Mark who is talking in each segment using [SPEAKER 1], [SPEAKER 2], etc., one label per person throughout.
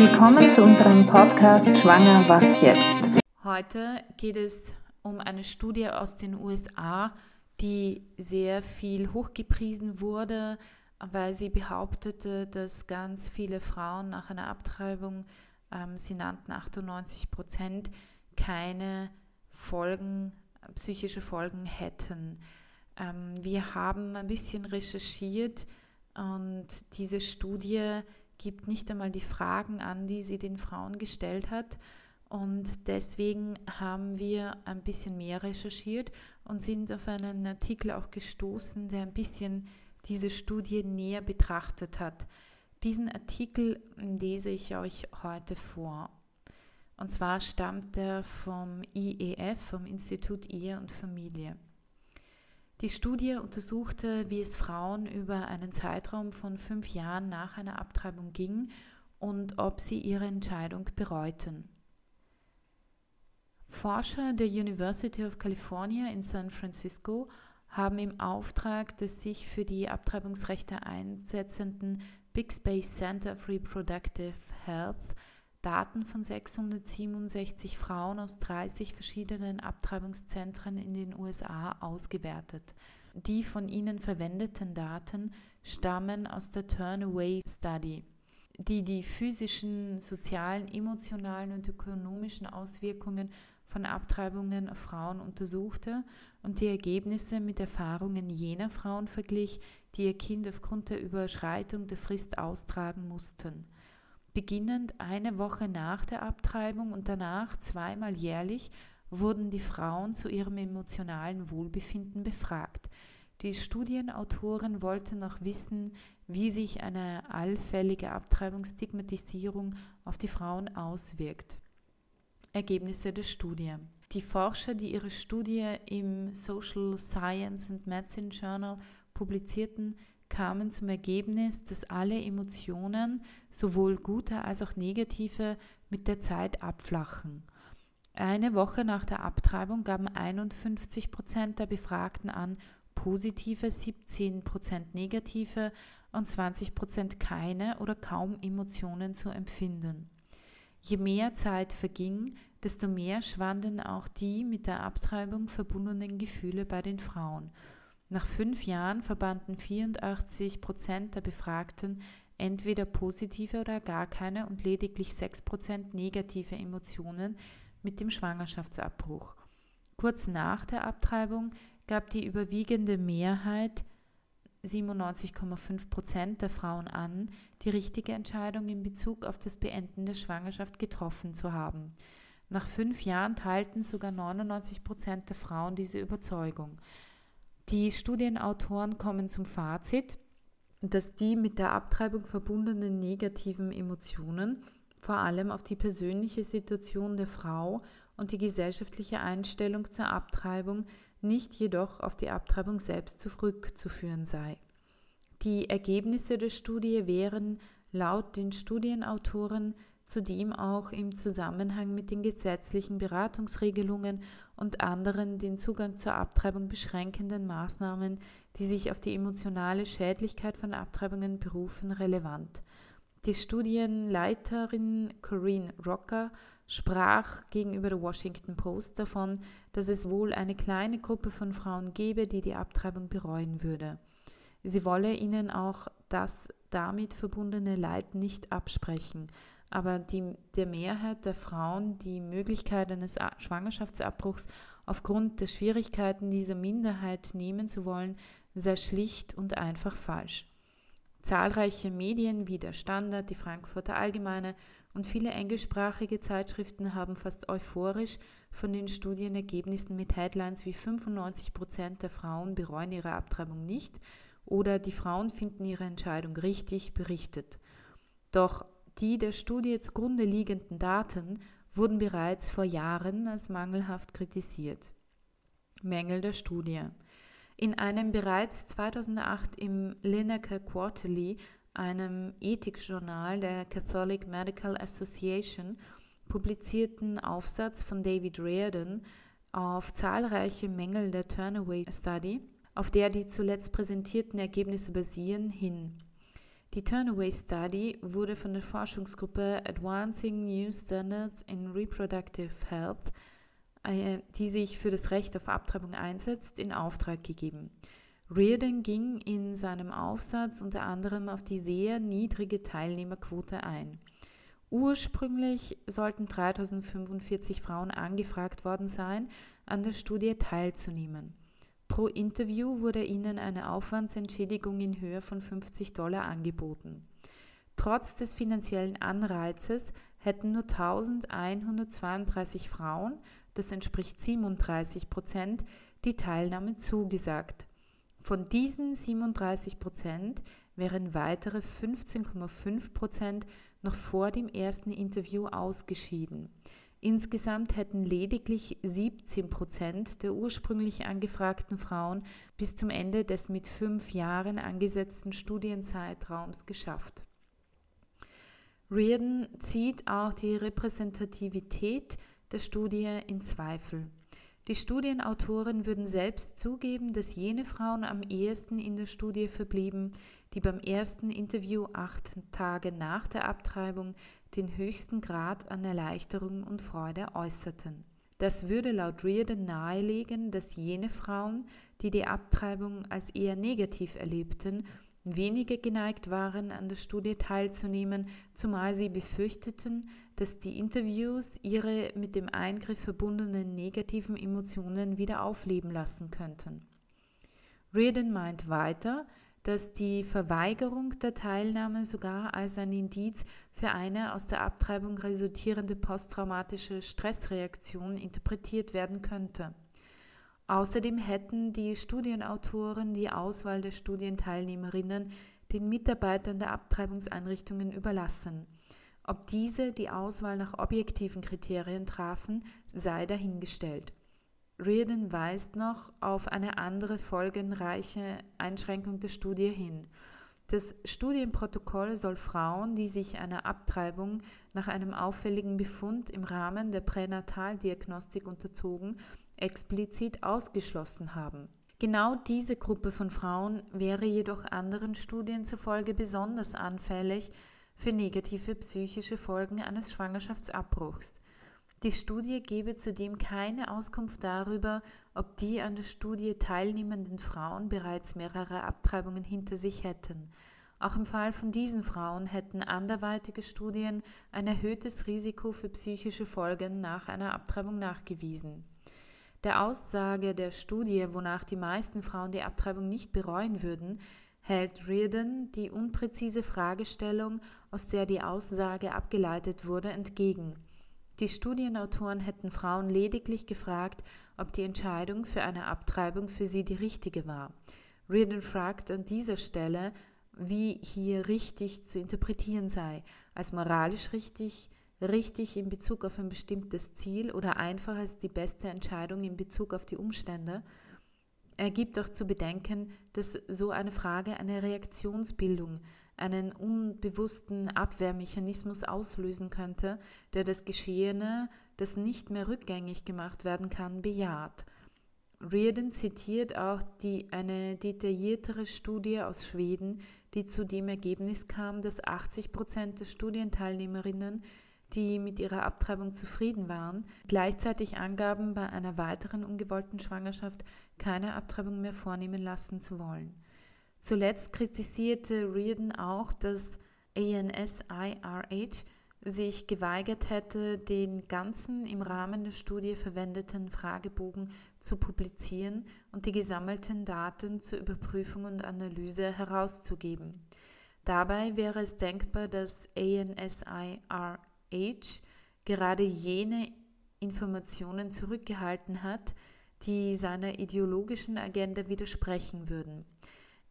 [SPEAKER 1] Willkommen zu unserem Podcast Schwanger, was jetzt?
[SPEAKER 2] Heute geht es um eine Studie aus den USA, die sehr viel hochgepriesen wurde, weil sie behauptete, dass ganz viele Frauen nach einer Abtreibung, ähm, sie nannten 98 Prozent, keine Folgen, psychische Folgen hätten. Ähm, wir haben ein bisschen recherchiert und diese Studie gibt nicht einmal die Fragen an, die sie den Frauen gestellt hat. Und deswegen haben wir ein bisschen mehr recherchiert und sind auf einen Artikel auch gestoßen, der ein bisschen diese Studie näher betrachtet hat. Diesen Artikel lese ich euch heute vor. Und zwar stammt er vom IEF, vom Institut Ehe und Familie. Die Studie untersuchte, wie es Frauen über einen Zeitraum von fünf Jahren nach einer Abtreibung ging und ob sie ihre Entscheidung bereuten. Forscher der University of California in San Francisco haben im Auftrag des sich für die Abtreibungsrechte einsetzenden Big Space Center for Reproductive Health Daten von 667 Frauen aus 30 verschiedenen Abtreibungszentren in den USA ausgewertet. Die von ihnen verwendeten Daten stammen aus der Turnaway Study, die die physischen, sozialen, emotionalen und ökonomischen Auswirkungen von Abtreibungen auf Frauen untersuchte und die Ergebnisse mit Erfahrungen jener Frauen verglich, die ihr Kind aufgrund der Überschreitung der Frist austragen mussten. Beginnend eine Woche nach der Abtreibung und danach zweimal jährlich wurden die Frauen zu ihrem emotionalen Wohlbefinden befragt. Die Studienautoren wollten noch wissen, wie sich eine allfällige Abtreibungsstigmatisierung auf die Frauen auswirkt. Ergebnisse der Studie. Die Forscher, die ihre Studie im Social Science and Medicine Journal publizierten, kamen zum Ergebnis, dass alle Emotionen, sowohl gute als auch negative, mit der Zeit abflachen. Eine Woche nach der Abtreibung gaben 51 Prozent der Befragten an, positive, 17 Prozent negative und 20 Prozent keine oder kaum Emotionen zu empfinden. Je mehr Zeit verging, desto mehr schwanden auch die mit der Abtreibung verbundenen Gefühle bei den Frauen. Nach fünf Jahren verbanden 84 Prozent der Befragten entweder positive oder gar keine und lediglich 6 Prozent negative Emotionen mit dem Schwangerschaftsabbruch. Kurz nach der Abtreibung gab die überwiegende Mehrheit 97,5 Prozent der Frauen an, die richtige Entscheidung in Bezug auf das Beenden der Schwangerschaft getroffen zu haben. Nach fünf Jahren teilten sogar 99 Prozent der Frauen diese Überzeugung. Die Studienautoren kommen zum Fazit, dass die mit der Abtreibung verbundenen negativen Emotionen vor allem auf die persönliche Situation der Frau und die gesellschaftliche Einstellung zur Abtreibung, nicht jedoch auf die Abtreibung selbst zurückzuführen sei. Die Ergebnisse der Studie wären laut den Studienautoren zudem auch im Zusammenhang mit den gesetzlichen Beratungsregelungen und anderen den Zugang zur Abtreibung beschränkenden Maßnahmen, die sich auf die emotionale Schädlichkeit von Abtreibungen berufen, relevant. Die Studienleiterin Corinne Rocker sprach gegenüber der Washington Post davon, dass es wohl eine kleine Gruppe von Frauen gebe, die die Abtreibung bereuen würde. Sie wolle ihnen auch das damit verbundene Leid nicht absprechen, aber die, der Mehrheit der Frauen die Möglichkeit eines Schwangerschaftsabbruchs aufgrund der Schwierigkeiten dieser Minderheit nehmen zu wollen, sei schlicht und einfach falsch. Zahlreiche Medien wie der Standard, die Frankfurter Allgemeine und viele englischsprachige Zeitschriften haben fast euphorisch von den Studienergebnissen mit Headlines wie 95 Prozent der Frauen bereuen ihre Abtreibung nicht oder die Frauen finden ihre Entscheidung richtig berichtet. Doch die der Studie zugrunde liegenden Daten wurden bereits vor Jahren als mangelhaft kritisiert. Mängel der Studie. In einem bereits 2008 im Lineker Quarterly, einem Ethikjournal der Catholic Medical Association, publizierten Aufsatz von David Reardon auf zahlreiche Mängel der Turnaway Study, auf der die zuletzt präsentierten Ergebnisse basieren, hin. Die Turnaway Study wurde von der Forschungsgruppe Advancing New Standards in Reproductive Health, äh, die sich für das Recht auf Abtreibung einsetzt, in Auftrag gegeben. Reardon ging in seinem Aufsatz unter anderem auf die sehr niedrige Teilnehmerquote ein. Ursprünglich sollten 3045 Frauen angefragt worden sein, an der Studie teilzunehmen. Pro Interview wurde ihnen eine Aufwandsentschädigung in Höhe von 50 Dollar angeboten. Trotz des finanziellen Anreizes hätten nur 1132 Frauen, das entspricht 37 Prozent, die Teilnahme zugesagt. Von diesen 37 Prozent wären weitere 15,5 Prozent noch vor dem ersten Interview ausgeschieden. Insgesamt hätten lediglich 17 Prozent der ursprünglich angefragten Frauen bis zum Ende des mit fünf Jahren angesetzten Studienzeitraums geschafft. Reardon zieht auch die Repräsentativität der Studie in Zweifel. Die Studienautoren würden selbst zugeben, dass jene Frauen am ehesten in der Studie verblieben, die beim ersten Interview acht Tage nach der Abtreibung den höchsten Grad an Erleichterung und Freude äußerten. Das würde laut Reardon nahelegen, dass jene Frauen, die die Abtreibung als eher negativ erlebten, weniger geneigt waren, an der Studie teilzunehmen, zumal sie befürchteten, dass die Interviews ihre mit dem Eingriff verbundenen negativen Emotionen wieder aufleben lassen könnten. Reardon meint weiter, dass die Verweigerung der Teilnahme sogar als ein Indiz für eine aus der Abtreibung resultierende posttraumatische Stressreaktion interpretiert werden könnte. Außerdem hätten die Studienautoren die Auswahl der Studienteilnehmerinnen den Mitarbeitern der Abtreibungseinrichtungen überlassen. Ob diese die Auswahl nach objektiven Kriterien trafen, sei dahingestellt. Reardon weist noch auf eine andere folgenreiche Einschränkung der Studie hin. Das Studienprotokoll soll Frauen, die sich einer Abtreibung nach einem auffälligen Befund im Rahmen der Pränataldiagnostik unterzogen, explizit ausgeschlossen haben. Genau diese Gruppe von Frauen wäre jedoch anderen Studien zufolge besonders anfällig für negative psychische Folgen eines Schwangerschaftsabbruchs. Die Studie gebe zudem keine Auskunft darüber, ob die an der Studie teilnehmenden Frauen bereits mehrere Abtreibungen hinter sich hätten. Auch im Fall von diesen Frauen hätten anderweitige Studien ein erhöhtes Risiko für psychische Folgen nach einer Abtreibung nachgewiesen. Der Aussage der Studie, wonach die meisten Frauen die Abtreibung nicht bereuen würden, hält Reardon die unpräzise Fragestellung, aus der die Aussage abgeleitet wurde, entgegen. Die Studienautoren hätten Frauen lediglich gefragt, ob die Entscheidung für eine Abtreibung für sie die richtige war. Reardon fragt an dieser Stelle, wie hier richtig zu interpretieren sei, als moralisch richtig, richtig in Bezug auf ein bestimmtes Ziel oder einfach als die beste Entscheidung in Bezug auf die Umstände. Er gibt auch zu bedenken, dass so eine Frage eine Reaktionsbildung, einen unbewussten Abwehrmechanismus auslösen könnte, der das Geschehene, das nicht mehr rückgängig gemacht werden kann, bejaht. Reardon zitiert auch die, eine detailliertere Studie aus Schweden, die zu dem Ergebnis kam, dass 80 Prozent der Studienteilnehmerinnen, die mit ihrer Abtreibung zufrieden waren, gleichzeitig angaben, bei einer weiteren ungewollten Schwangerschaft keine Abtreibung mehr vornehmen lassen zu wollen. Zuletzt kritisierte Reardon auch, dass ANSIRH sich geweigert hätte, den ganzen im Rahmen der Studie verwendeten Fragebogen zu publizieren und die gesammelten Daten zur Überprüfung und Analyse herauszugeben. Dabei wäre es denkbar, dass ANSIRH gerade jene Informationen zurückgehalten hat, die seiner ideologischen Agenda widersprechen würden.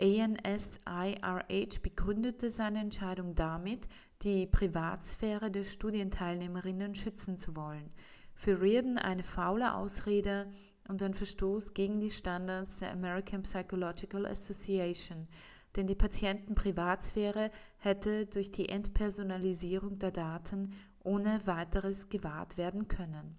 [SPEAKER 2] ANSIRH begründete seine Entscheidung damit, die Privatsphäre der Studienteilnehmerinnen schützen zu wollen. Für Reardon eine faule Ausrede und ein Verstoß gegen die Standards der American Psychological Association, denn die Patientenprivatsphäre hätte durch die Entpersonalisierung der Daten ohne weiteres gewahrt werden können.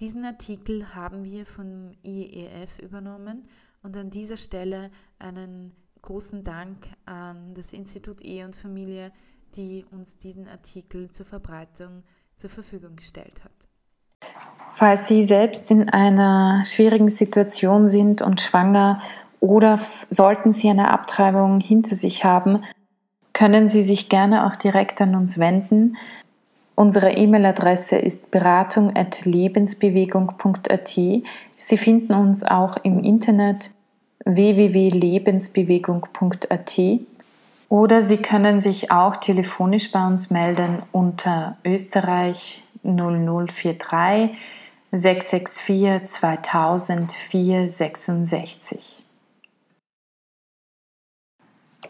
[SPEAKER 2] Diesen Artikel haben wir vom IEF übernommen und an dieser Stelle einen großen Dank an das Institut Ehe und Familie, die uns diesen Artikel zur Verbreitung zur Verfügung gestellt hat.
[SPEAKER 1] Falls Sie selbst in einer schwierigen Situation sind und schwanger oder sollten Sie eine Abtreibung hinter sich haben, können Sie sich gerne auch direkt an uns wenden. Unsere E-Mail-Adresse ist beratung.lebensbewegung.at. Sie finden uns auch im Internet www.lebensbewegung.at oder Sie können sich auch telefonisch bei uns melden unter Österreich 0043 664 2000 466.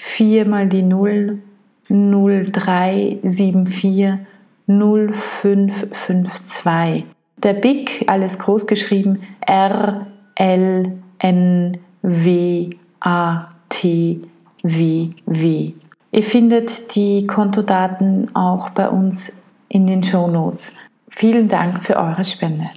[SPEAKER 1] 4 mal die 0 0374 0552. Der BIC, alles groß geschrieben, R L N W A T W W. Ihr findet die Kontodaten auch bei uns in den Show Notes. Vielen Dank für eure Spende.